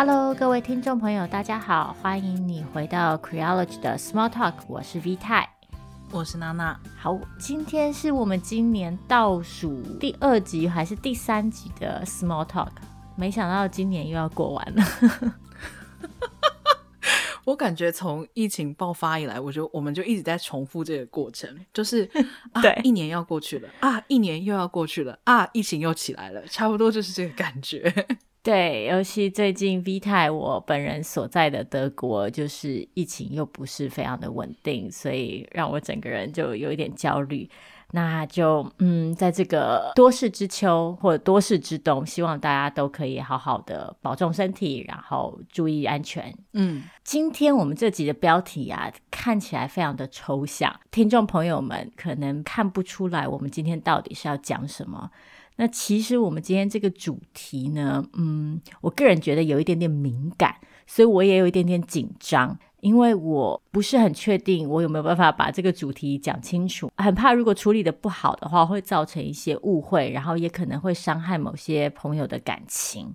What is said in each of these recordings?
Hello，各位听众朋友，大家好，欢迎你回到 Creology 的 Small Talk，我是 V 太，我是娜娜。好，今天是我们今年倒数第二集还是第三集的 Small Talk，没想到今年又要过完了。我感觉从疫情爆发以来，我就我们就一直在重复这个过程，就是 对、啊，一年要过去了啊，一年又要过去了啊，疫情又起来了，差不多就是这个感觉。对，尤其最近 V 泰我本人所在的德国，就是疫情又不是非常的稳定，所以让我整个人就有一点焦虑。那就嗯，在这个多事之秋或者多事之冬，希望大家都可以好好的保重身体，然后注意安全。嗯，今天我们这集的标题啊，看起来非常的抽象，听众朋友们可能看不出来我们今天到底是要讲什么。那其实我们今天这个主题呢，嗯，我个人觉得有一点点敏感，所以我也有一点点紧张。因为我不是很确定我有没有办法把这个主题讲清楚，很怕如果处理得不好的话，会造成一些误会，然后也可能会伤害某些朋友的感情。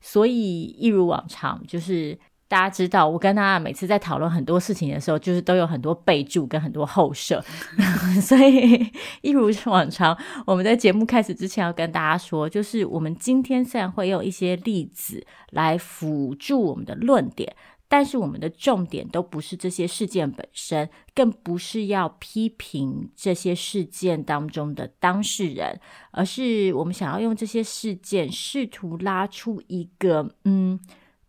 所以一如往常，就是大家知道，我跟他每次在讨论很多事情的时候，就是都有很多备注跟很多后设。所以一如往常，我们在节目开始之前要跟大家说，就是我们今天虽然会用一些例子来辅助我们的论点。但是我们的重点都不是这些事件本身，更不是要批评这些事件当中的当事人，而是我们想要用这些事件试图拉出一个嗯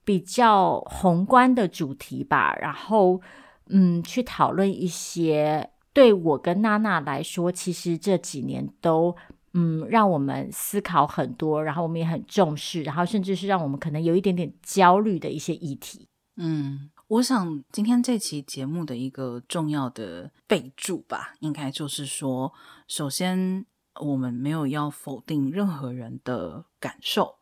比较宏观的主题吧，然后嗯去讨论一些对我跟娜娜来说，其实这几年都嗯让我们思考很多，然后我们也很重视，然后甚至是让我们可能有一点点焦虑的一些议题。嗯，我想今天这期节目的一个重要的备注吧，应该就是说，首先我们没有要否定任何人的感受，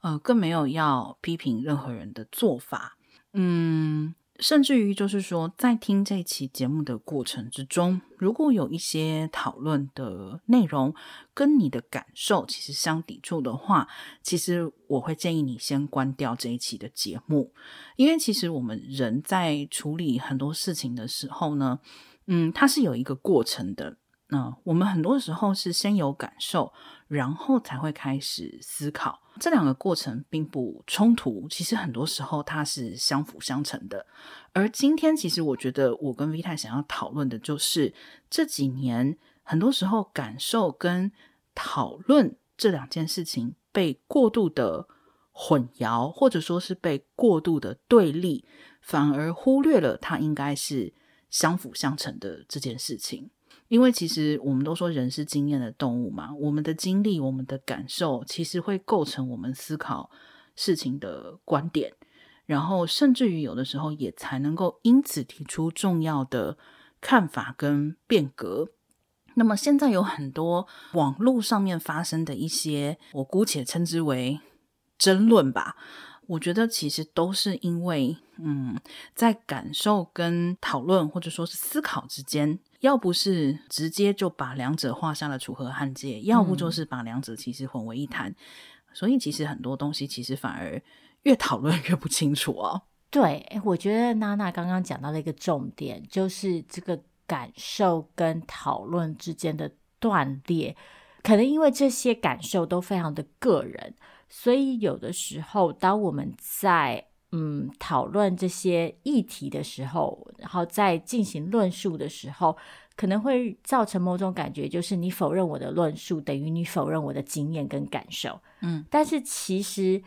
呃，更没有要批评任何人的做法，嗯。甚至于，就是说，在听这期节目的过程之中，如果有一些讨论的内容跟你的感受其实相抵触的话，其实我会建议你先关掉这一期的节目，因为其实我们人在处理很多事情的时候呢，嗯，它是有一个过程的。那、我们很多时候是先有感受，然后才会开始思考。这两个过程并不冲突，其实很多时候它是相辅相成的。而今天，其实我觉得我跟 V 太想要讨论的就是这几年很多时候感受跟讨论这两件事情被过度的混淆，或者说是被过度的对立，反而忽略了它应该是相辅相成的这件事情。因为其实我们都说人是经验的动物嘛，我们的经历、我们的感受，其实会构成我们思考事情的观点，然后甚至于有的时候也才能够因此提出重要的看法跟变革。那么现在有很多网络上面发生的一些，我姑且称之为争论吧。我觉得其实都是因为，嗯，在感受跟讨论或者说是思考之间，要不是直接就把两者画下了楚河汉界，要不就是把两者其实混为一谈，嗯、所以其实很多东西其实反而越讨论越不清楚哦。对，我觉得娜娜刚刚讲到了一个重点，就是这个感受跟讨论之间的断裂，可能因为这些感受都非常的个人。所以有的时候，当我们在嗯讨论这些议题的时候，然后在进行论述的时候，可能会造成某种感觉，就是你否认我的论述，等于你否认我的经验跟感受。嗯，但是其实，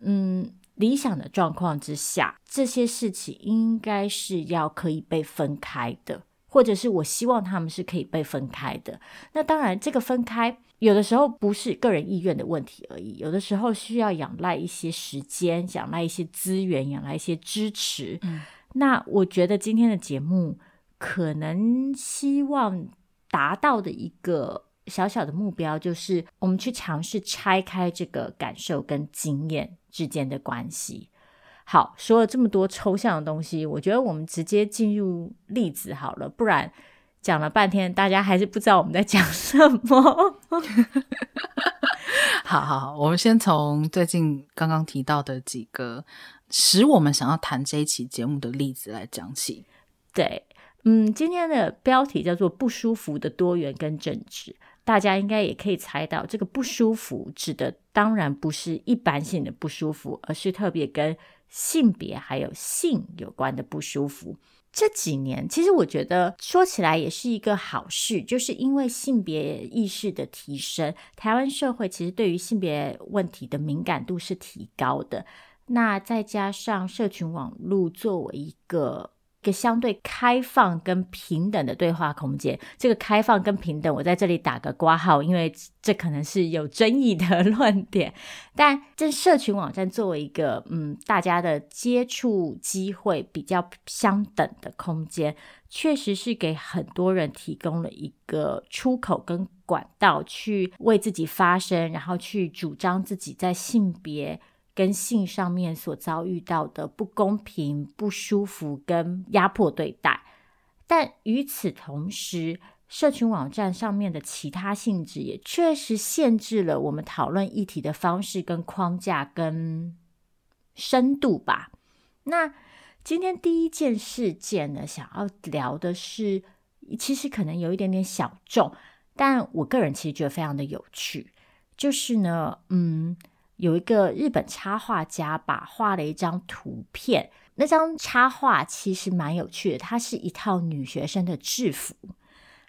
嗯，理想的状况之下，这些事情应该是要可以被分开的，或者是我希望他们是可以被分开的。那当然，这个分开。有的时候不是个人意愿的问题而已，有的时候需要仰赖一些时间，仰赖一些资源，仰赖一些支持。嗯，那我觉得今天的节目可能希望达到的一个小小的目标，就是我们去尝试拆开这个感受跟经验之间的关系。好，说了这么多抽象的东西，我觉得我们直接进入例子好了，不然。讲了半天，大家还是不知道我们在讲什么。好好好，我们先从最近刚刚提到的几个使我们想要谈这一期节目的例子来讲起。对，嗯，今天的标题叫做“不舒服的多元跟政治”，大家应该也可以猜到，这个不舒服指的当然不是一般性的不舒服，而是特别跟性别还有性有关的不舒服。这几年，其实我觉得说起来也是一个好事，就是因为性别意识的提升，台湾社会其实对于性别问题的敏感度是提高的。那再加上社群网络作为一个。一个相对开放跟平等的对话空间，这个开放跟平等，我在这里打个括号，因为这可能是有争议的 论点。但这社群网站作为一个嗯，大家的接触机会比较相等的空间，确实是给很多人提供了一个出口跟管道，去为自己发声，然后去主张自己在性别。跟性上面所遭遇到的不公平、不舒服跟压迫对待，但与此同时，社群网站上面的其他性质也确实限制了我们讨论议题的方式跟框架跟深度吧。那今天第一件事件呢，想要聊的是，其实可能有一点点小众，但我个人其实觉得非常的有趣，就是呢，嗯。有一个日本插画家吧，画了一张图片，那张插画其实蛮有趣的，它是一套女学生的制服。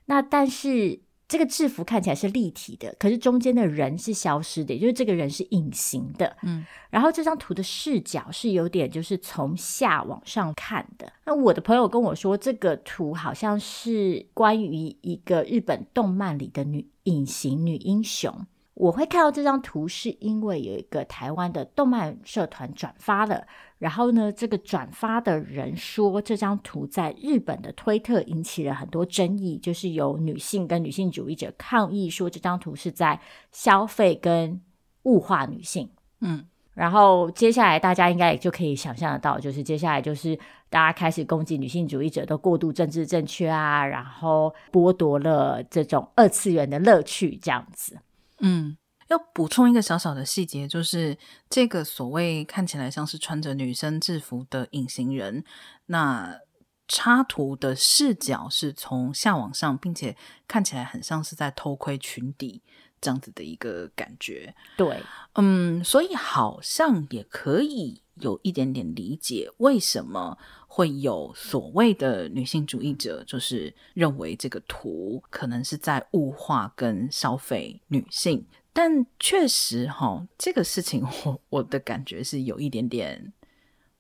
那但是这个制服看起来是立体的，可是中间的人是消失的，也就是这个人是隐形的。嗯，然后这张图的视角是有点就是从下往上看的。那我的朋友跟我说，这个图好像是关于一个日本动漫里的女隐形女英雄。我会看到这张图，是因为有一个台湾的动漫社团转发了，然后呢，这个转发的人说这张图在日本的推特引起了很多争议，就是有女性跟女性主义者抗议说这张图是在消费跟物化女性。嗯，然后接下来大家应该也就可以想象得到，就是接下来就是大家开始攻击女性主义者都过度政治正确啊，然后剥夺了这种二次元的乐趣，这样子。嗯，要补充一个小小的细节，就是这个所谓看起来像是穿着女生制服的隐形人，那插图的视角是从下往上，并且看起来很像是在偷窥裙底这样子的一个感觉。对，嗯，所以好像也可以有一点点理解为什么会有所谓的女性主义者，就是认为这个图可能是在物化跟消费女性，但确实哈，这个事情我我的感觉是有一点点，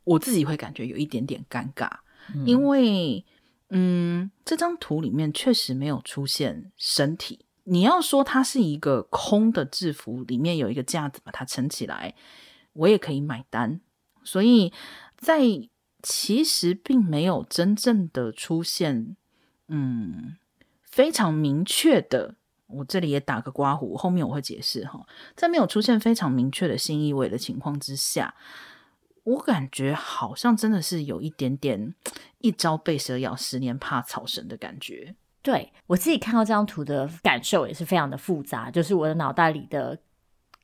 我自己会感觉有一点点尴尬，嗯、因为嗯，这张图里面确实没有出现身体，你要说它是一个空的制服，里面有一个架子把它撑起来，我也可以买单，所以在。其实并没有真正的出现，嗯，非常明确的。我这里也打个刮胡，后面我会解释哈。在没有出现非常明确的新意味的情况之下，我感觉好像真的是有一点点一朝被蛇咬，十年怕草绳的感觉。对，我自己看到这张图的感受也是非常的复杂，就是我的脑袋里的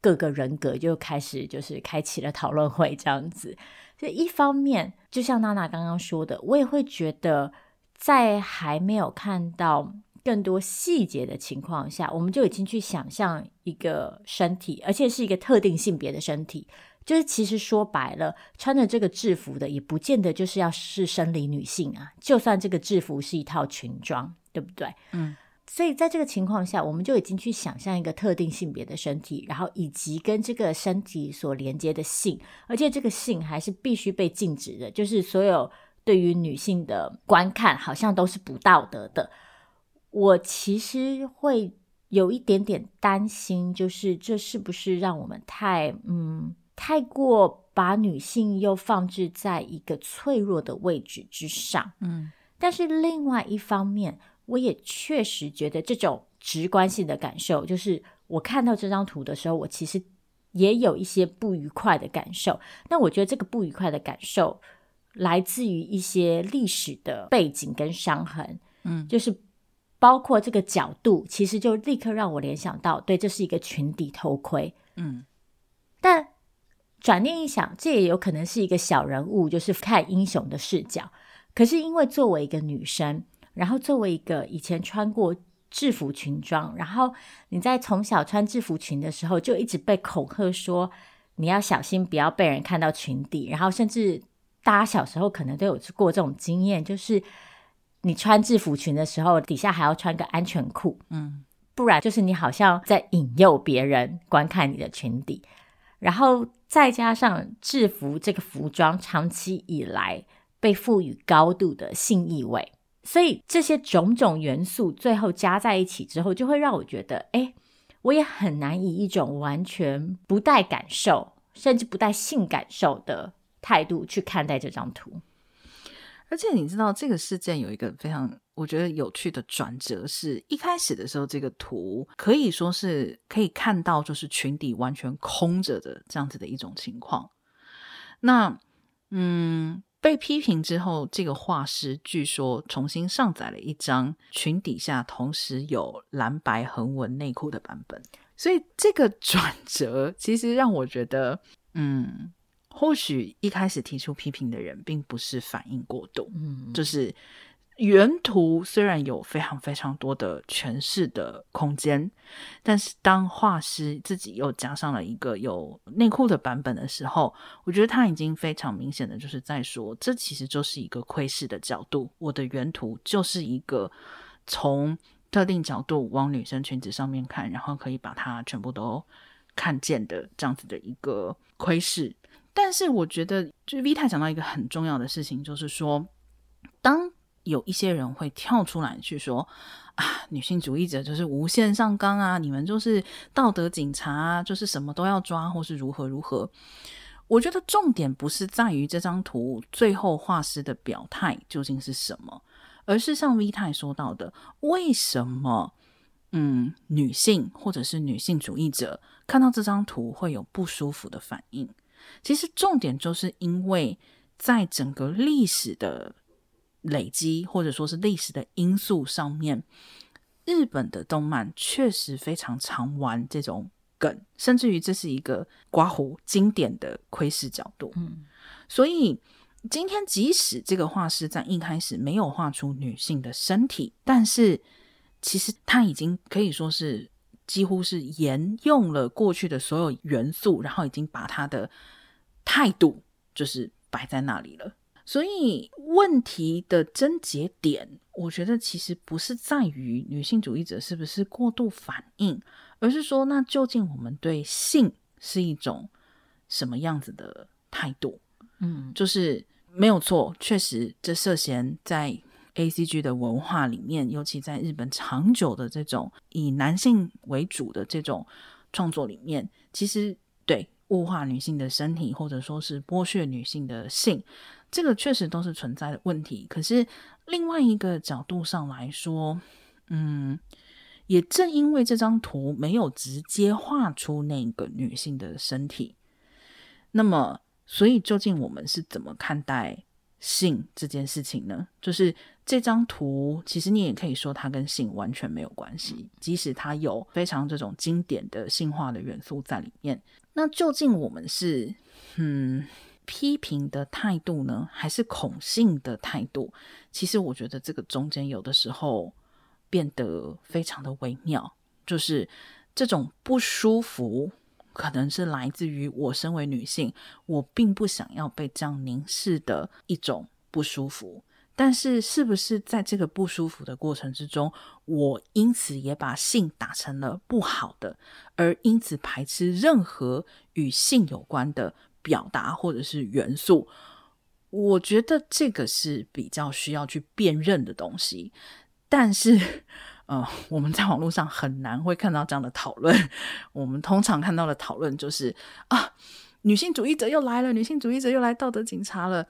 各个人格就开始就是开启了讨论会这样子。所以一方面，就像娜娜刚刚说的，我也会觉得，在还没有看到更多细节的情况下，我们就已经去想象一个身体，而且是一个特定性别的身体。就是其实说白了，穿着这个制服的，也不见得就是要是生理女性啊。就算这个制服是一套裙装，对不对？嗯。所以在这个情况下，我们就已经去想象一个特定性别的身体，然后以及跟这个身体所连接的性，而且这个性还是必须被禁止的，就是所有对于女性的观看好像都是不道德的。我其实会有一点点担心，就是这是不是让我们太嗯太过把女性又放置在一个脆弱的位置之上？嗯，但是另外一方面。我也确实觉得这种直观性的感受，就是我看到这张图的时候，我其实也有一些不愉快的感受。那我觉得这个不愉快的感受来自于一些历史的背景跟伤痕，嗯，就是包括这个角度，其实就立刻让我联想到，对，这是一个群体偷窥。嗯，但转念一想，这也有可能是一个小人物，就是看英雄的视角。可是因为作为一个女生，然后作为一个以前穿过制服裙装，然后你在从小穿制服裙的时候，就一直被恐吓说你要小心，不要被人看到裙底。然后甚至大家小时候可能都有过这种经验，就是。你穿制服裙的时候，底下还要穿个安全裤，嗯，不然就是你好像在引诱别人观看你的裙底，然后再加上制服这个服装长期以来被赋予高度的性意味，所以这些种种元素最后加在一起之后，就会让我觉得，哎，我也很难以一种完全不带感受，甚至不带性感受的态度去看待这张图。而且你知道这个事件有一个非常我觉得有趣的转折，是一开始的时候，这个图可以说是可以看到就是裙底完全空着的这样子的一种情况。那嗯，被批评之后，这个画师据说重新上载了一张裙底下同时有蓝白横纹内裤的版本，所以这个转折其实让我觉得嗯。或许一开始提出批评的人并不是反应过度，嗯，就是原图虽然有非常非常多的诠释的空间，但是当画师自己又加上了一个有内裤的版本的时候，我觉得他已经非常明显的就是在说，这其实就是一个窥视的角度，我的原图就是一个从特定角度往女生裙子上面看，然后可以把它全部都看见的这样子的一个窥视。但是我觉得，就 V 太讲到一个很重要的事情，就是说，当有一些人会跳出来去说啊，女性主义者就是无限上纲啊，你们就是道德警察啊，就是什么都要抓，或是如何如何。我觉得重点不是在于这张图最后画师的表态究竟是什么，而是像 V 太说到的，为什么嗯，女性或者是女性主义者看到这张图会有不舒服的反应。其实重点就是因为，在整个历史的累积，或者说是历史的因素上面，日本的动漫确实非常常玩这种梗，甚至于这是一个刮胡经典的窥视角度。嗯，所以今天即使这个画师在一开始没有画出女性的身体，但是其实他已经可以说是几乎是沿用了过去的所有元素，然后已经把他的。态度就是摆在那里了，所以问题的症结点，我觉得其实不是在于女性主义者是不是过度反应，而是说，那究竟我们对性是一种什么样子的态度？嗯，就是没有错，确实这涉嫌在 ACG 的文化里面，尤其在日本长久的这种以男性为主的这种创作里面，其实对。物化女性的身体，或者说是剥削女性的性，这个确实都是存在的问题。可是另外一个角度上来说，嗯，也正因为这张图没有直接画出那个女性的身体，那么，所以究竟我们是怎么看待性这件事情呢？就是这张图，其实你也可以说它跟性完全没有关系，即使它有非常这种经典的性化的元素在里面。那究竟我们是嗯批评的态度呢，还是恐性的态度？其实我觉得这个中间有的时候变得非常的微妙，就是这种不舒服，可能是来自于我身为女性，我并不想要被这样凝视的一种不舒服。但是，是不是在这个不舒服的过程之中，我因此也把性打成了不好的，而因此排斥任何与性有关的表达或者是元素？我觉得这个是比较需要去辨认的东西。但是，呃，我们在网络上很难会看到这样的讨论。我们通常看到的讨论就是啊，女性主义者又来了，女性主义者又来道德警察了。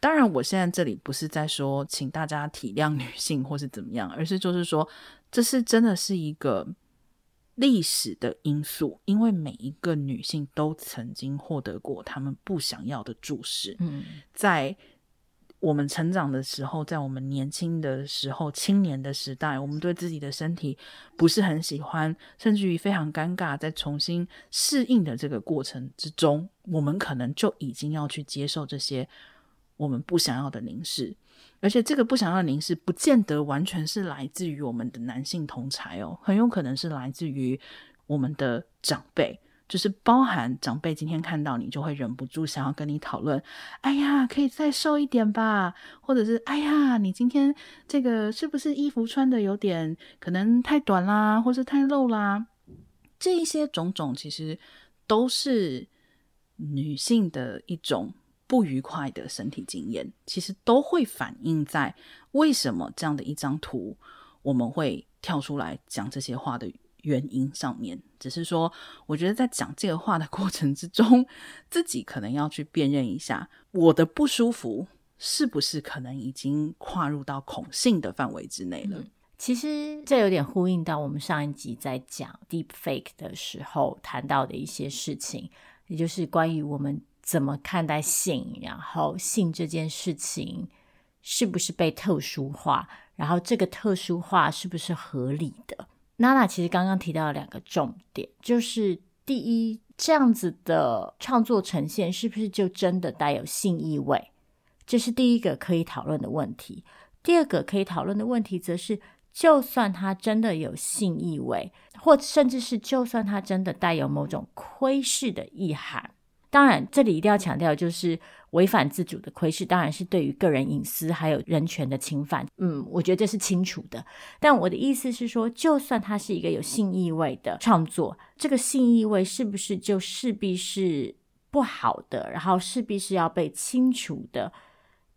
当然，我现在这里不是在说请大家体谅女性或是怎么样，而是就是说，这是真的是一个历史的因素，因为每一个女性都曾经获得过她们不想要的注视。嗯，在我们成长的时候，在我们年轻的时候、青年的时代，我们对自己的身体不是很喜欢，甚至于非常尴尬，在重新适应的这个过程之中，我们可能就已经要去接受这些我们不想要的凝视，而且这个不想要的凝视，不见得完全是来自于我们的男性同侪哦，很有可能是来自于我们的长辈。就是包含长辈今天看到你，就会忍不住想要跟你讨论。哎呀，可以再瘦一点吧？或者是哎呀，你今天这个是不是衣服穿的有点可能太短啦，或是太露啦？这一些种种，其实都是女性的一种不愉快的身体经验，其实都会反映在为什么这样的一张图，我们会跳出来讲这些话的。原因上面，只是说，我觉得在讲这个话的过程之中，自己可能要去辨认一下，我的不舒服是不是可能已经跨入到恐性的范围之内了。其实这有点呼应到我们上一集在讲 deep fake 的时候谈到的一些事情，也就是关于我们怎么看待性，然后性这件事情是不是被特殊化，然后这个特殊化是不是合理的。娜娜其实刚刚提到两个重点，就是第一，这样子的创作呈现是不是就真的带有性意味？这是第一个可以讨论的问题。第二个可以讨论的问题，则是就算它真的有性意味，或甚至是就算它真的带有某种窥视的意涵。当然，这里一定要强调，就是违反自主的窥视，当然是对于个人隐私还有人权的侵犯。嗯，我觉得这是清楚的。但我的意思是说，就算它是一个有性意味的创作，这个性意味是不是就势必是不好的，然后势必是要被清除的？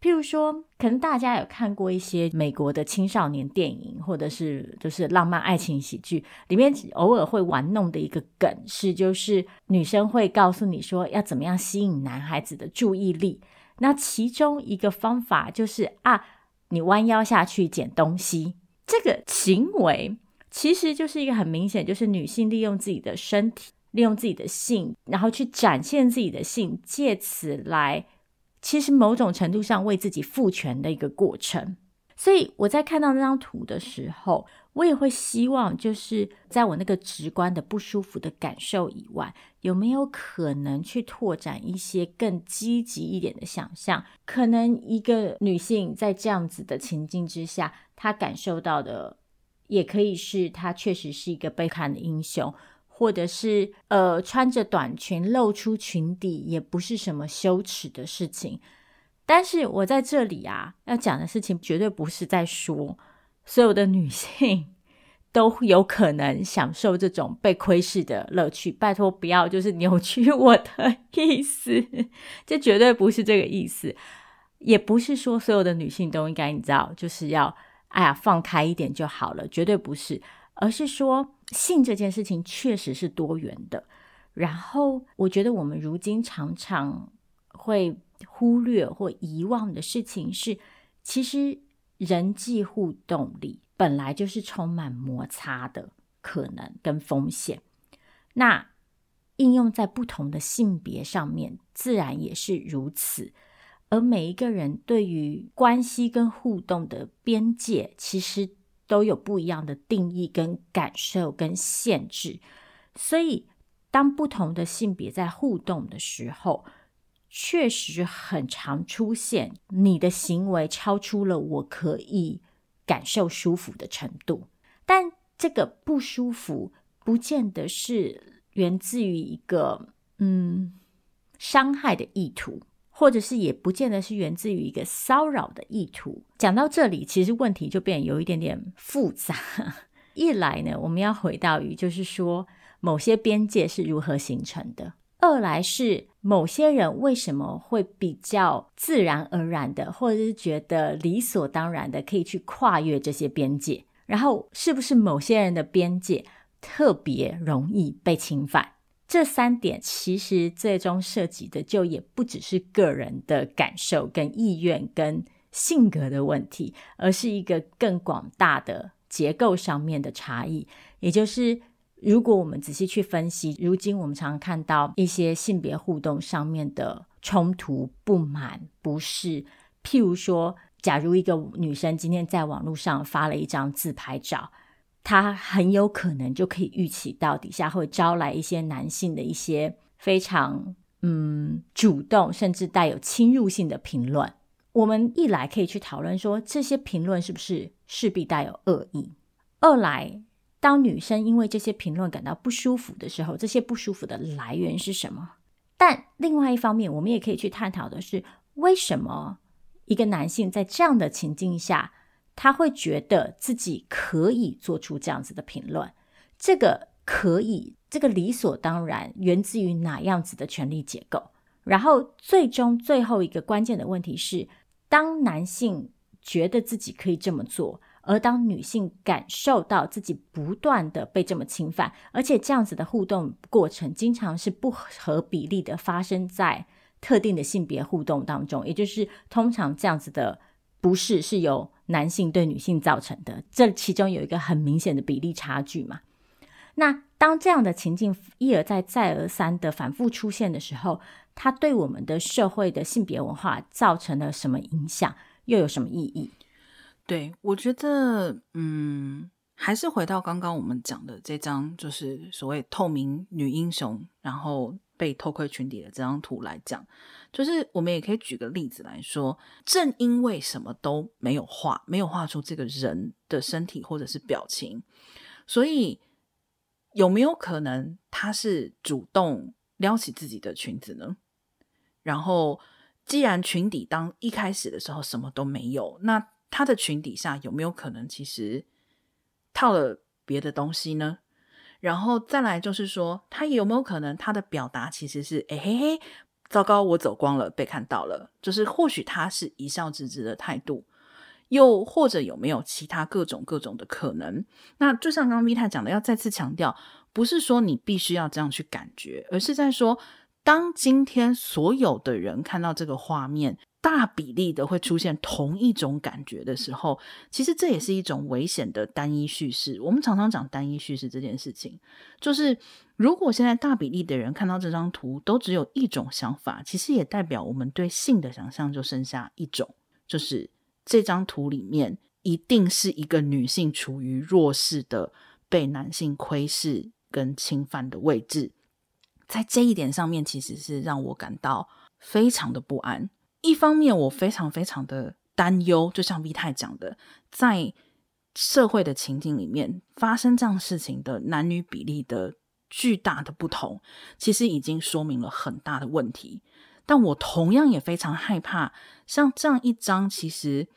譬如说，可能大家有看过一些美国的青少年电影，或者是就是浪漫爱情喜剧，里面偶尔会玩弄的一个梗是，就是女生会告诉你说要怎么样吸引男孩子的注意力。那其中一个方法就是啊，你弯腰下去捡东西，这个行为其实就是一个很明显，就是女性利用自己的身体，利用自己的性，然后去展现自己的性，借此来。其实某种程度上为自己赋权的一个过程，所以我在看到那张图的时候，我也会希望，就是在我那个直观的不舒服的感受以外，有没有可能去拓展一些更积极一点的想象？可能一个女性在这样子的情境之下，她感受到的，也可以是她确实是一个被看的英雄。或者是呃，穿着短裙露出裙底也不是什么羞耻的事情，但是我在这里啊，要讲的事情绝对不是在说所有的女性 都有可能享受这种被窥视的乐趣。拜托不要就是扭曲我的 意思，这绝对不是这个意思，也不是说所有的女性都应该你知道就是要哎呀放开一点就好了，绝对不是。而是说，性这件事情确实是多元的。然后，我觉得我们如今常常会忽略或遗忘的事情是，其实人际互动里本来就是充满摩擦的可能跟风险。那应用在不同的性别上面，自然也是如此。而每一个人对于关系跟互动的边界，其实。都有不一样的定义、跟感受、跟限制，所以当不同的性别在互动的时候，确实很常出现你的行为超出了我可以感受舒服的程度，但这个不舒服不见得是源自于一个嗯伤害的意图。或者是也不见得是源自于一个骚扰的意图。讲到这里，其实问题就变得有一点点复杂。一来呢，我们要回到于就是说，某些边界是如何形成的；二来是某些人为什么会比较自然而然的，或者是觉得理所当然的可以去跨越这些边界。然后，是不是某些人的边界特别容易被侵犯？这三点其实最终涉及的就也不只是个人的感受跟意愿跟性格的问题，而是一个更广大的结构上面的差异。也就是，如果我们仔细去分析，如今我们常看到一些性别互动上面的冲突、不满、不适，譬如说，假如一个女生今天在网络上发了一张自拍照，他很有可能就可以预期到底下会招来一些男性的一些非常嗯主动，甚至带有侵入性的评论。我们一来可以去讨论说，这些评论是不是势必带有恶意；二来，当女生因为这些评论感到不舒服的时候，这些不舒服的来源是什么？但另外一方面，我们也可以去探讨的是，为什么一个男性在这样的情境下，他会觉得自己可以做出这样子的评论？这个可以，这个理所当然，源自于哪样子的权力结构？然后，最终最后一个关键的问题是。当男性觉得自己可以这么做，而当女性感受到自己不断的被这么侵犯，而且这样子的互动过程经常是不合比例的发生在特定的性别互动当中，也就是通常这样子的不适是由男性对女性造成的，这其中有一个很明显的比例差距嘛。那当这样的情境一而再、再而三的反复出现的时候，它对我们的社会的性别文化造成了什么影响？又有什么意义？对，我觉得，嗯，还是回到刚刚我们讲的这张，就是所谓透明女英雄，然后被偷窥裙底的这张图来讲，就是我们也可以举个例子来说，正因为什么都没有画，没有画出这个人的身体或者是表情，所以有没有可能他是主动撩起自己的裙子呢？然后，既然裙底当一开始的时候什么都没有，那他的裙底下有没有可能其实套了别的东西呢？然后再来就是说，他有没有可能他的表达其实是哎嘿嘿，糟糕，我走光了，被看到了，就是或许他是一笑置之的态度，又或者有没有其他各种各种的可能？那就像刚刚 Vita 讲的，要再次强调，不是说你必须要这样去感觉，而是在说。当今天所有的人看到这个画面，大比例的会出现同一种感觉的时候，其实这也是一种危险的单一叙事。我们常常讲单一叙事这件事情，就是如果现在大比例的人看到这张图都只有一种想法，其实也代表我们对性的想象就剩下一种，就是这张图里面一定是一个女性处于弱势的、被男性窥视跟侵犯的位置。在这一点上面，其实是让我感到非常的不安。一方面，我非常非常的担忧，就像 V 太讲的，在社会的情境里面发生这样事情的男女比例的巨大的不同，其实已经说明了很大的问题。但我同样也非常害怕，像这样一张其实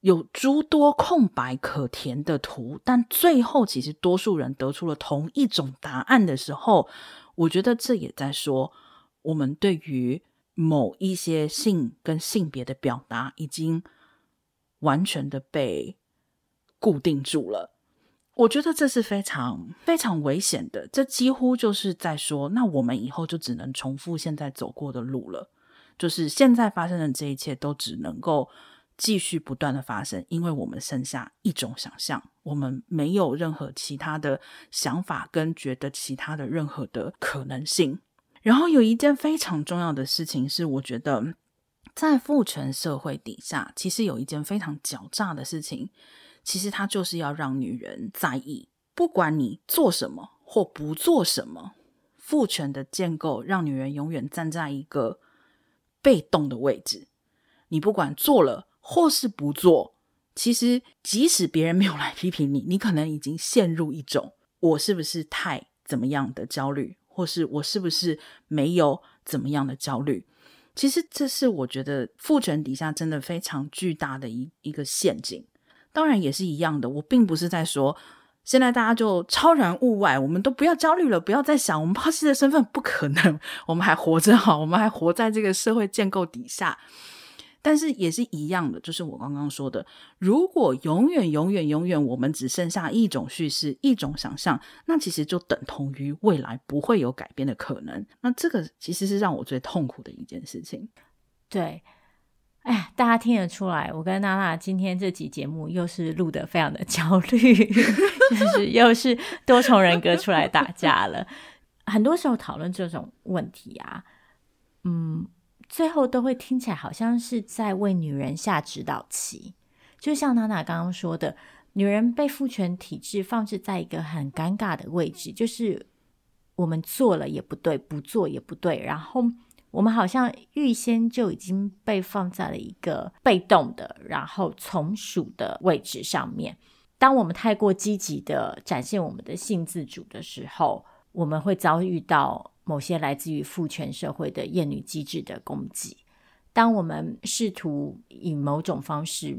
有诸多空白可填的图，但最后其实多数人得出了同一种答案的时候。我觉得这也在说，我们对于某一些性跟性别的表达已经完全的被固定住了。我觉得这是非常非常危险的。这几乎就是在说，那我们以后就只能重复现在走过的路了，就是现在发生的这一切都只能够。继续不断的发生，因为我们剩下一种想象，我们没有任何其他的想法跟觉得其他的任何的可能性。然后有一件非常重要的事情是，我觉得在父权社会底下，其实有一件非常狡诈的事情，其实它就是要让女人在意，不管你做什么或不做什么，父权的建构让女人永远站在一个被动的位置，你不管做了。或是不做，其实即使别人没有来批评你，你可能已经陷入一种我是不是太怎么样的焦虑，或是我是不是没有怎么样的焦虑。其实这是我觉得父权底下真的非常巨大的一一个陷阱。当然也是一样的，我并不是在说现在大家就超然物外，我们都不要焦虑了，不要再想我们抛弃的身份不可能，我们还活着哈，我们还活在这个社会建构底下。但是也是一样的，就是我刚刚说的，如果永远、永远、永远，我们只剩下一种叙事、一种想象，那其实就等同于未来不会有改变的可能。那这个其实是让我最痛苦的一件事情。对，哎，大家听得出来，我跟娜娜今天这集节目又是录得非常的焦虑，就是又是多重人格出来打架了。很多时候讨论这种问题啊，嗯。最后都会听起来好像是在为女人下指导棋。就像娜娜刚刚说的，女人被父权体制放置在一个很尴尬的位置，就是我们做了也不对，不做也不对，然后我们好像预先就已经被放在了一个被动的，然后从属的位置上面。当我们太过积极的展现我们的性自主的时候，我们会遭遇到某些来自于父权社会的厌女机制的攻击。当我们试图以某种方式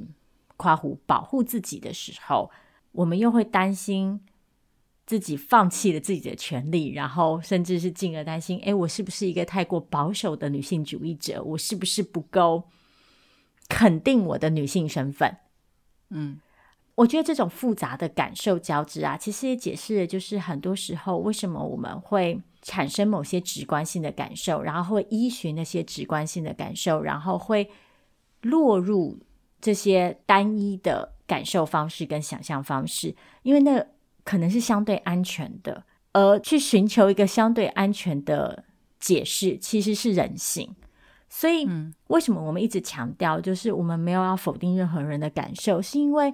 夸胡保护自己的时候，我们又会担心自己放弃了自己的权利，然后甚至是进而担心：诶，我是不是一个太过保守的女性主义者？我是不是不够肯定我的女性身份？嗯。我觉得这种复杂的感受交织啊，其实也解释了，就是很多时候为什么我们会产生某些直观性的感受，然后会依循那些直观性的感受，然后会落入这些单一的感受方式跟想象方式，因为那可能是相对安全的，而去寻求一个相对安全的解释，其实是人性。所以，为什么我们一直强调，就是我们没有要否定任何人的感受，是因为。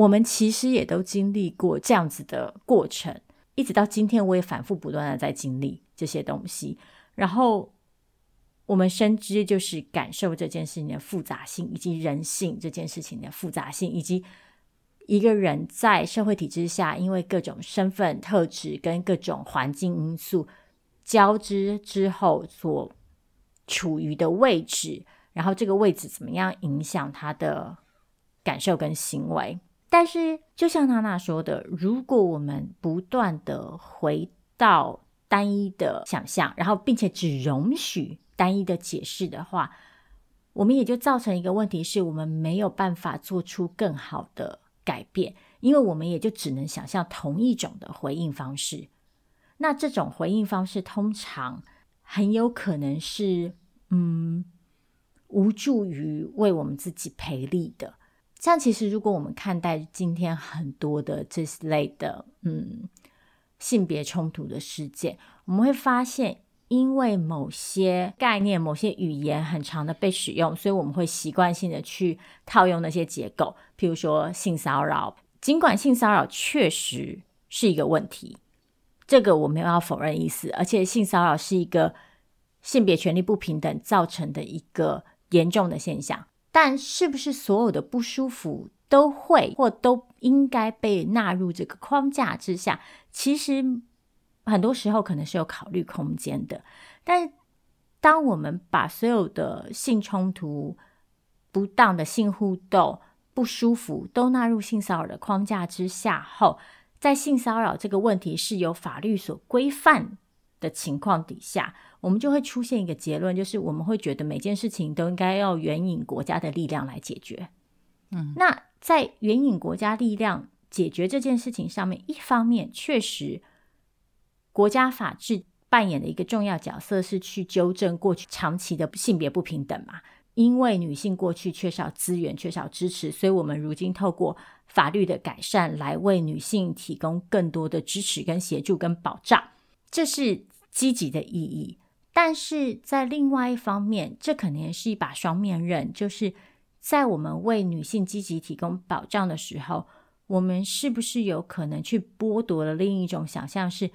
我们其实也都经历过这样子的过程，一直到今天，我也反复不断的在经历这些东西。然后，我们深知就是感受这件事情的复杂性，以及人性这件事情的复杂性，以及一个人在社会体制下，因为各种身份特质跟各种环境因素交织之后所处于的位置，然后这个位置怎么样影响他的感受跟行为。但是，就像娜娜说的，如果我们不断的回到单一的想象，然后并且只容许单一的解释的话，我们也就造成一个问题，是我们没有办法做出更好的改变，因为我们也就只能想象同一种的回应方式。那这种回应方式通常很有可能是，嗯，无助于为我们自己赔力的。像其实，如果我们看待今天很多的这类的嗯性别冲突的事件，我们会发现，因为某些概念、某些语言很常的被使用，所以我们会习惯性的去套用那些结构。譬如说性骚扰，尽管性骚扰确实是一个问题，这个我没有要否认意思，而且性骚扰是一个性别权利不平等造成的一个严重的现象。但是不是所有的不舒服都会或都应该被纳入这个框架之下？其实很多时候可能是有考虑空间的。但当我们把所有的性冲突、不当的性互动、不舒服都纳入性骚扰的框架之下后，在性骚扰这个问题是由法律所规范的情况底下。我们就会出现一个结论，就是我们会觉得每件事情都应该要援引国家的力量来解决。嗯，那在援引国家力量解决这件事情上面，一方面确实国家法治扮演的一个重要角色是去纠正过去长期的性别不平等嘛。因为女性过去缺少资源、缺少支持，所以我们如今透过法律的改善来为女性提供更多的支持、跟协助、跟保障，这是积极的意义。但是在另外一方面，这可能是一把双面刃，就是在我们为女性积极提供保障的时候，我们是不是有可能去剥夺了另一种想象，是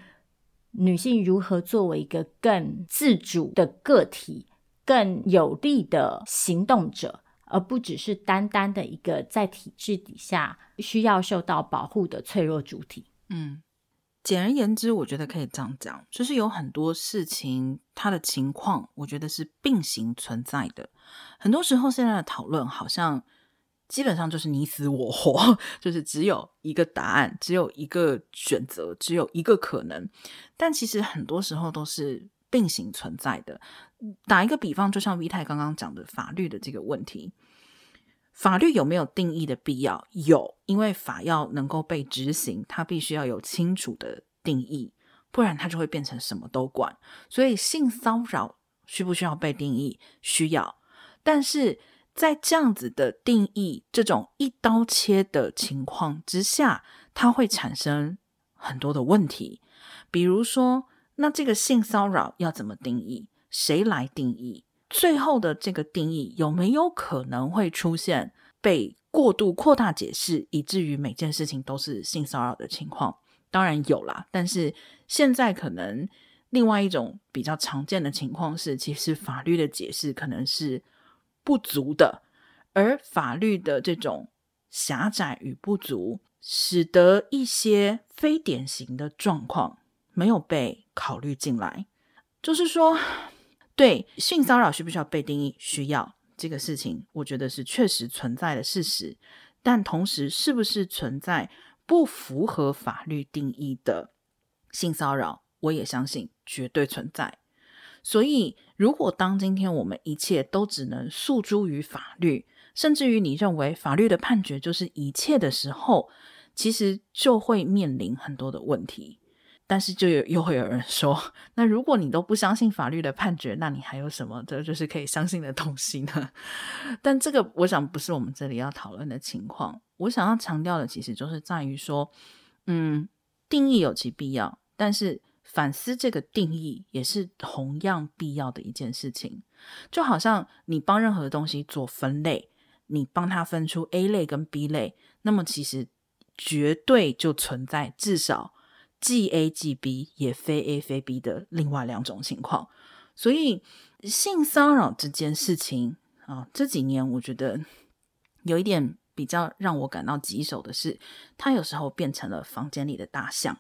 女性如何作为一个更自主的个体、更有力的行动者，而不只是单单的一个在体制底下需要受到保护的脆弱主体？嗯。简而言之，我觉得可以这样讲，就是有很多事情，它的情况，我觉得是并行存在的。很多时候，现在的讨论好像基本上就是你死我活，就是只有一个答案，只有一个选择，只有一个可能。但其实很多时候都是并行存在的。打一个比方，就像 V 太刚刚讲的法律的这个问题。法律有没有定义的必要？有，因为法要能够被执行，它必须要有清楚的定义，不然它就会变成什么都管。所以性骚扰需不需要被定义？需要。但是在这样子的定义，这种一刀切的情况之下，它会产生很多的问题。比如说，那这个性骚扰要怎么定义？谁来定义？最后的这个定义有没有可能会出现被过度扩大解释，以至于每件事情都是性骚扰的情况？当然有啦，但是现在可能另外一种比较常见的情况是，其实法律的解释可能是不足的，而法律的这种狭窄与不足，使得一些非典型的状况没有被考虑进来。就是说，对性骚扰需不需要被定义？需要这个事情，我觉得是确实存在的事实。但同时，是不是存在不符合法律定义的性骚扰？我也相信绝对存在。所以，如果当今天我们一切都只能诉诸于法律，甚至于你认为法律的判决就是一切的时候，其实就会面临很多的问题。但是就有又会有人说，那如果你都不相信法律的判决，那你还有什么的就是可以相信的东西呢？但这个我想不是我们这里要讨论的情况。我想要强调的其实就是在于说，嗯，定义有其必要，但是反思这个定义也是同样必要的一件事情。就好像你帮任何东西做分类，你帮它分出 A 类跟 B 类，那么其实绝对就存在至少。既 A 既 B 也非 A 非 B 的另外两种情况，所以性骚扰这件事情啊，这几年我觉得有一点比较让我感到棘手的是，它有时候变成了房间里的大象，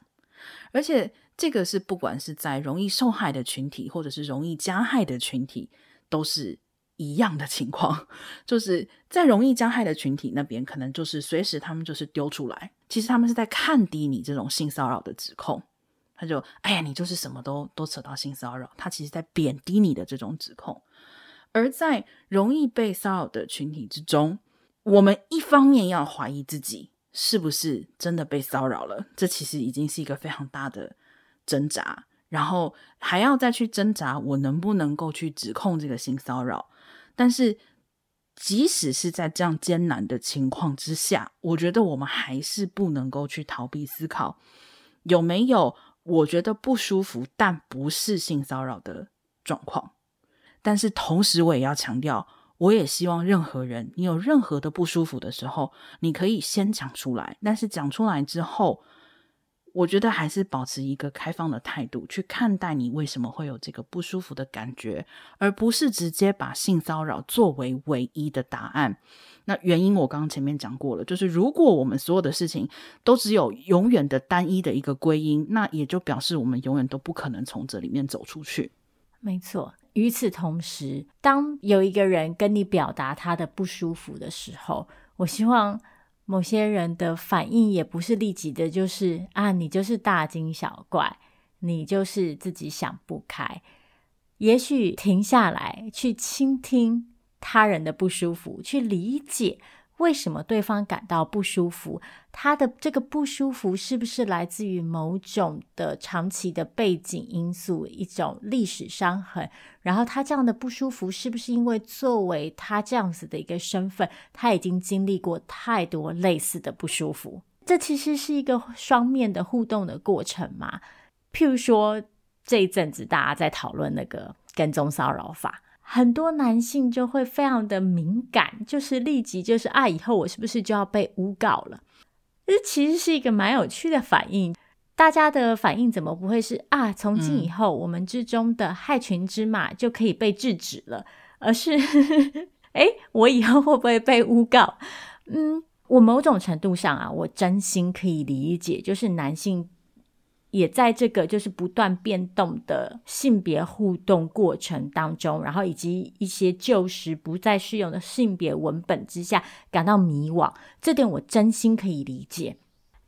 而且这个是不管是在容易受害的群体，或者是容易加害的群体，都是。一样的情况，就是在容易加害的群体那边，可能就是随时他们就是丢出来，其实他们是在看低你这种性骚扰的指控，他就哎呀，你就是什么都都扯到性骚扰，他其实在贬低你的这种指控。而在容易被骚扰的群体之中，我们一方面要怀疑自己是不是真的被骚扰了，这其实已经是一个非常大的挣扎，然后还要再去挣扎，我能不能够去指控这个性骚扰。但是，即使是在这样艰难的情况之下，我觉得我们还是不能够去逃避思考，有没有我觉得不舒服但不是性骚扰的状况。但是同时，我也要强调，我也希望任何人，你有任何的不舒服的时候，你可以先讲出来。但是讲出来之后，我觉得还是保持一个开放的态度去看待你为什么会有这个不舒服的感觉，而不是直接把性骚扰作为唯一的答案。那原因我刚刚前面讲过了，就是如果我们所有的事情都只有永远的单一的一个归因，那也就表示我们永远都不可能从这里面走出去。没错。与此同时，当有一个人跟你表达他的不舒服的时候，我希望。某些人的反应也不是立即的，就是啊，你就是大惊小怪，你就是自己想不开。也许停下来去倾听他人的不舒服，去理解。为什么对方感到不舒服？他的这个不舒服是不是来自于某种的长期的背景因素，一种历史伤痕？然后他这样的不舒服是不是因为作为他这样子的一个身份，他已经经历过太多类似的不舒服？这其实是一个双面的互动的过程嘛。譬如说，这一阵子大家在讨论那个跟踪骚扰法。很多男性就会非常的敏感，就是立即就是啊，以后我是不是就要被诬告了？这其实是一个蛮有趣的反应。大家的反应怎么不会是啊，从今以后我们之中的害群之马就可以被制止了，而是哎，我以后会不会被诬告？嗯，我某种程度上啊，我真心可以理解，就是男性。也在这个就是不断变动的性别互动过程当中，然后以及一些旧时不再适用的性别文本之下感到迷惘，这点我真心可以理解。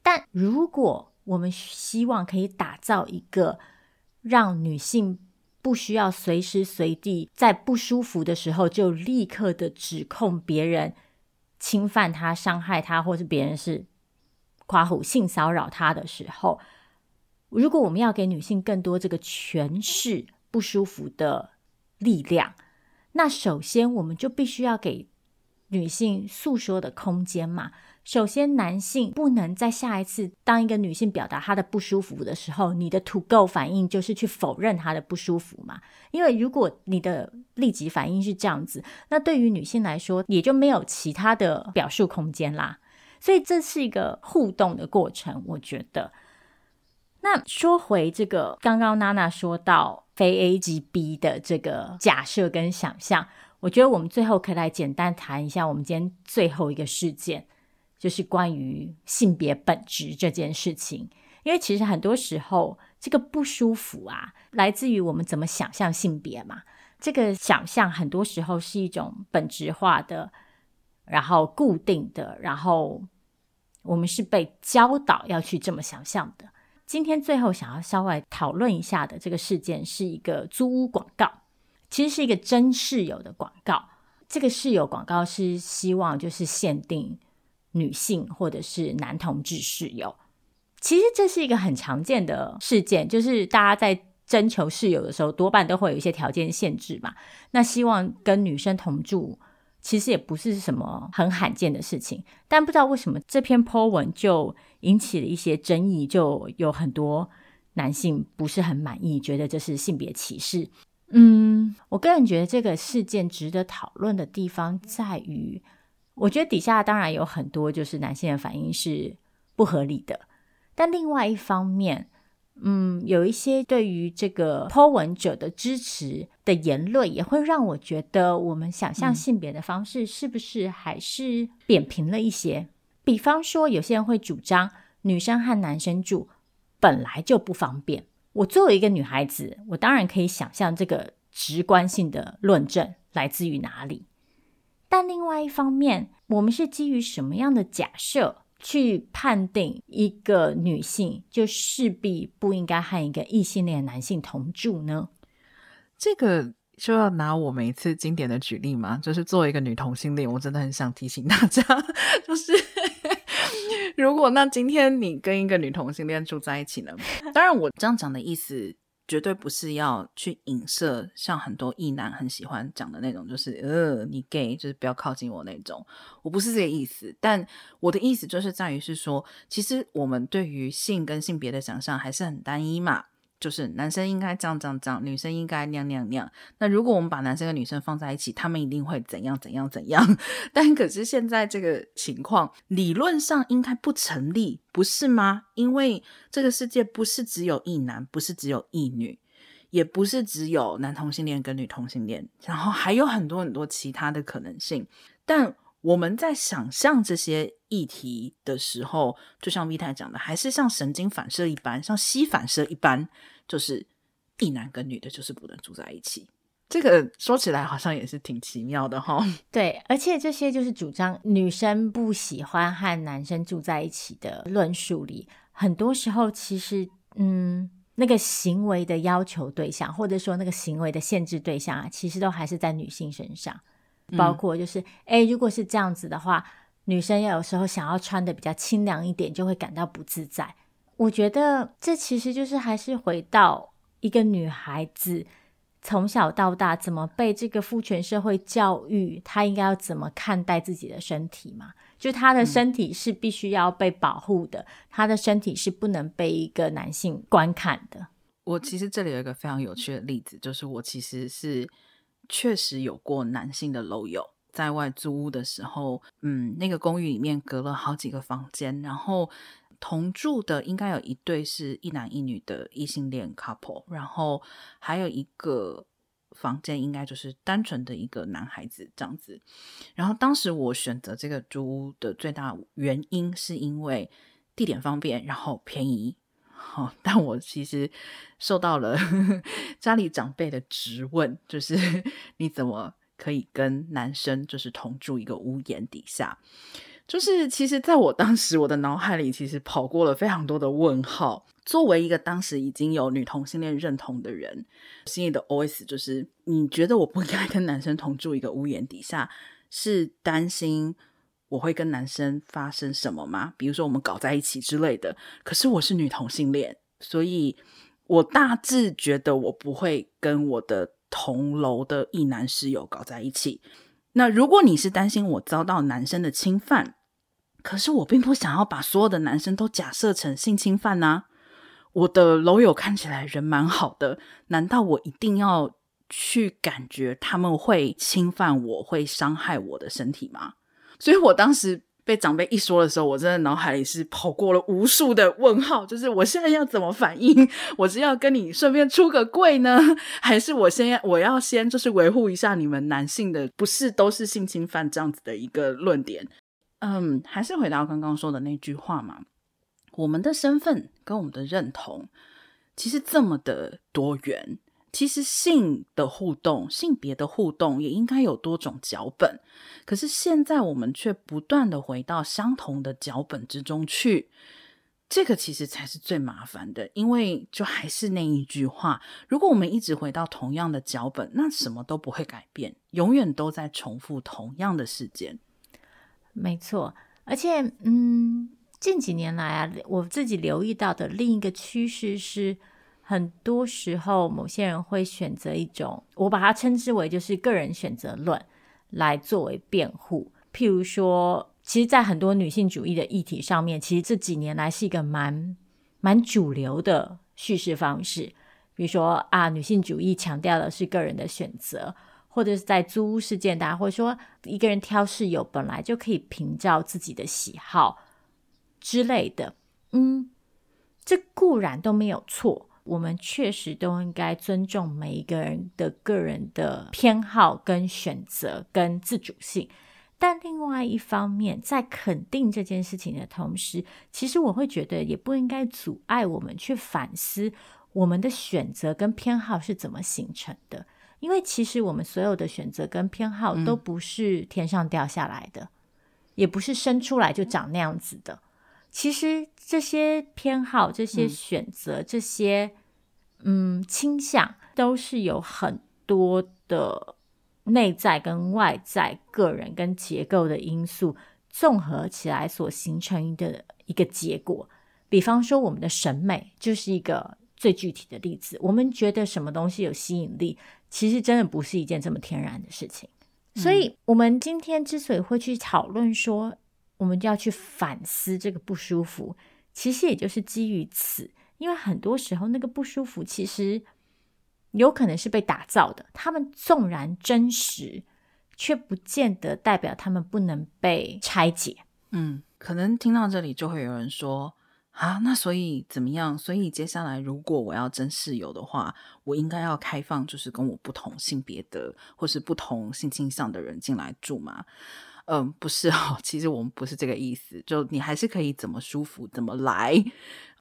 但如果我们希望可以打造一个让女性不需要随时随地在不舒服的时候就立刻的指控别人侵犯她、伤害她，或是别人是夸虎性骚扰她的时候，如果我们要给女性更多这个诠释不舒服的力量，那首先我们就必须要给女性诉说的空间嘛。首先，男性不能在下一次当一个女性表达她的不舒服的时候，你的 to go 反应就是去否认她的不舒服嘛？因为如果你的立即反应是这样子，那对于女性来说，也就没有其他的表述空间啦。所以这是一个互动的过程，我觉得。那说回这个，刚刚娜娜说到非 A 即 B 的这个假设跟想象，我觉得我们最后可以来简单谈一下我们今天最后一个事件。就是关于性别本质这件事情，因为其实很多时候这个不舒服啊，来自于我们怎么想象性别嘛。这个想象很多时候是一种本质化的，然后固定的，然后我们是被教导要去这么想象的。今天最后想要稍微讨论一下的这个事件，是一个租屋广告，其实是一个真室友的广告。这个室友广告是希望就是限定。女性或者是男同志室友，其实这是一个很常见的事件，就是大家在征求室友的时候，多半都会有一些条件限制嘛。那希望跟女生同住，其实也不是什么很罕见的事情。但不知道为什么这篇 po 文就引起了一些争议，就有很多男性不是很满意，觉得这是性别歧视。嗯，我个人觉得这个事件值得讨论的地方在于。我觉得底下当然有很多就是男性的反应是不合理的，但另外一方面，嗯，有一些对于这个 po 文者的支持的言论，也会让我觉得我们想象性别的方式是不是还是扁平了一些？嗯。比方说，有些人会主张女生和男生住本来就不方便。我作为一个女孩子，我当然可以想象这个直观性的论证来自于哪里。但另外一方面，我们是基于什么样的假设去判定一个女性就势必不应该和一个异性恋男性同住呢？这个就要拿我每一次经典的举例嘛，就是作为一个女同性恋，我真的很想提醒大家，就是 如果那今天你跟一个女同性恋住在一起呢？当然，我这样讲的意思。绝对不是要去影射，像很多异男很喜欢讲的那种，就是呃，你 gay，就是不要靠近我那种。我不是这个意思，但我的意思就是在于是说，其实我们对于性跟性别的想象还是很单一嘛。就是男生应该这样这样这样，女生应该那样那样那样。那如果我们把男生跟女生放在一起，他们一定会怎样怎样怎样。但可是现在这个情况理论上应该不成立，不是吗？因为这个世界不是只有一男，不是只有一女，也不是只有男同性恋跟女同性恋，然后还有很多很多其他的可能性。但我们在想象这些议题的时候，就像 V 太讲的，还是像神经反射一般，像吸反射一般，就是一男跟女的，就是不能住在一起。这个说起来好像也是挺奇妙的哈。对，而且这些就是主张女生不喜欢和男生住在一起的论述里，很多时候其实，嗯，那个行为的要求对象，或者说那个行为的限制对象啊，其实都还是在女性身上。包括就是，哎、嗯，如果是这样子的话，女生要有时候想要穿的比较清凉一点，就会感到不自在。我觉得这其实就是还是回到一个女孩子从小到大怎么被这个父权社会教育，她应该要怎么看待自己的身体嘛？就她的身体是必须要被保护的，嗯、她的身体是不能被一个男性观看的。我其实这里有一个非常有趣的例子，就是我其实是。确实有过男性的楼友在外租屋的时候，嗯，那个公寓里面隔了好几个房间，然后同住的应该有一对是一男一女的异性恋 couple，然后还有一个房间应该就是单纯的一个男孩子这样子。然后当时我选择这个租屋的最大原因是因为地点方便，然后便宜。好，但我其实受到了 家里长辈的质问，就是 你怎么可以跟男生就是同住一个屋檐底下？就是其实在我当时，我的脑海里其实跑过了非常多的问号。作为一个当时已经有女同性恋认同的人，心里的 OS 就是：你觉得我不应该跟男生同住一个屋檐底下，是担心？我会跟男生发生什么吗？比如说我们搞在一起之类的。可是我是女同性恋，所以我大致觉得我不会跟我的同楼的一男室友搞在一起。那如果你是担心我遭到男生的侵犯，可是我并不想要把所有的男生都假设成性侵犯啊。我的楼友看起来人蛮好的，难道我一定要去感觉他们会侵犯我，会伤害我的身体吗？所以我当时被长辈一说的时候，我真的脑海里是跑过了无数的问号，就是我现在要怎么反应？我是要跟你顺便出个柜呢，还是我先我要先就是维护一下你们男性的不是都是性侵犯这样子的一个论点？嗯，还是回到刚刚说的那句话嘛。我们的身份跟我们的认同，其实这么的多元。其实性的互动、性别的互动也应该有多种脚本。可是现在我们却不断的回到相同的脚本之中去，这个其实才是最麻烦的。因为就还是那一句话，如果我们一直回到同样的脚本，那什么都不会改变，永远都在重复同样的事件。没错，而且，嗯。近几年来啊，我自己留意到的另一个趋势是，很多时候某些人会选择一种，我把它称之为就是个人选择论，来作为辩护。譬如说，其实，在很多女性主义的议题上面，其实这几年来是一个蛮蛮主流的叙事方式。比如说啊，女性主义强调的是个人的选择，或者是在租屋事件，大家会说一个人挑室友本来就可以凭照自己的喜好。之类的，嗯，这固然都没有错，我们确实都应该尊重每一个人的个人的偏好跟选择跟自主性。但另外一方面，在肯定这件事情的同时，其实我会觉得也不应该阻碍我们去反思我们的选择跟偏好是怎么形成的。因为其实我们所有的选择跟偏好都不是天上掉下来的，也不是生出来就长那样子的。其实这些偏好、这些选择、嗯、这些嗯倾向，都是有很多的内在跟外在、个人跟结构的因素综合起来所形成的一个结果。比方说，我们的审美就是一个最具体的例子。我们觉得什么东西有吸引力，其实真的不是一件这么天然的事情。嗯、所以，我们今天之所以会去讨论说，我们就要去反思这个不舒服，其实也就是基于此，因为很多时候那个不舒服其实有可能是被打造的，他们纵然真实，却不见得代表他们不能被拆解。嗯，可能听到这里就会有人说啊，那所以怎么样？所以接下来如果我要真室友的话，我应该要开放，就是跟我不同性别的或是不同性倾向的人进来住吗？嗯，不是哦，其实我们不是这个意思。就你还是可以怎么舒服怎么来，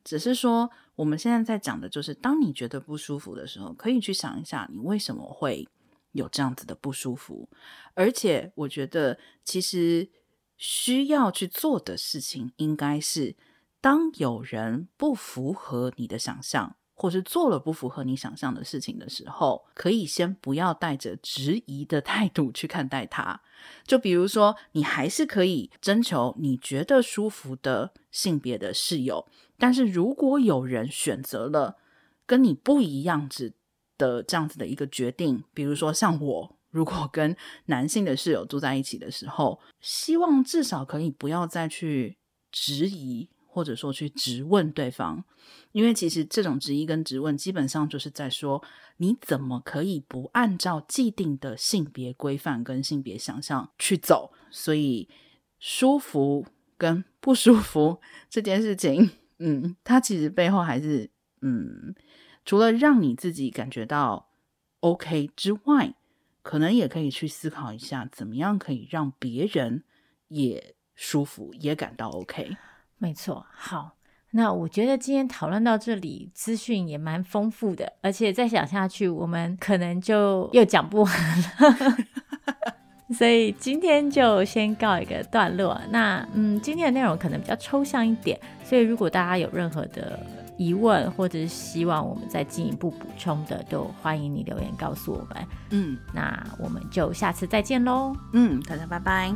只是说我们现在在讲的就是，当你觉得不舒服的时候，可以去想一下你为什么会有这样子的不舒服。而且我觉得，其实需要去做的事情，应该是当有人不符合你的想象。或是做了不符合你想象的事情的时候，可以先不要带着质疑的态度去看待它。就比如说，你还是可以征求你觉得舒服的性别的室友，但是如果有人选择了跟你不一样子的这样子的一个决定，比如说像我，如果跟男性的室友住在一起的时候，希望至少可以不要再去质疑。或者说去质问对方，因为其实这种质疑跟质问，基本上就是在说你怎么可以不按照既定的性别规范跟性别想象去走？所以舒服跟不舒服 这件事情，嗯，它其实背后还是嗯，除了让你自己感觉到 OK 之外，可能也可以去思考一下，怎么样可以让别人也舒服，也感到 OK。没错，好，那我觉得今天讨论到这里，资讯也蛮丰富的，而且再讲下去，我们可能就又讲不完了，所以今天就先告一个段落。那嗯，今天的内容可能比较抽象一点，所以如果大家有任何的疑问，或者是希望我们再进一步补充的，都欢迎你留言告诉我们。嗯，那我们就下次再见喽。嗯，大家拜拜。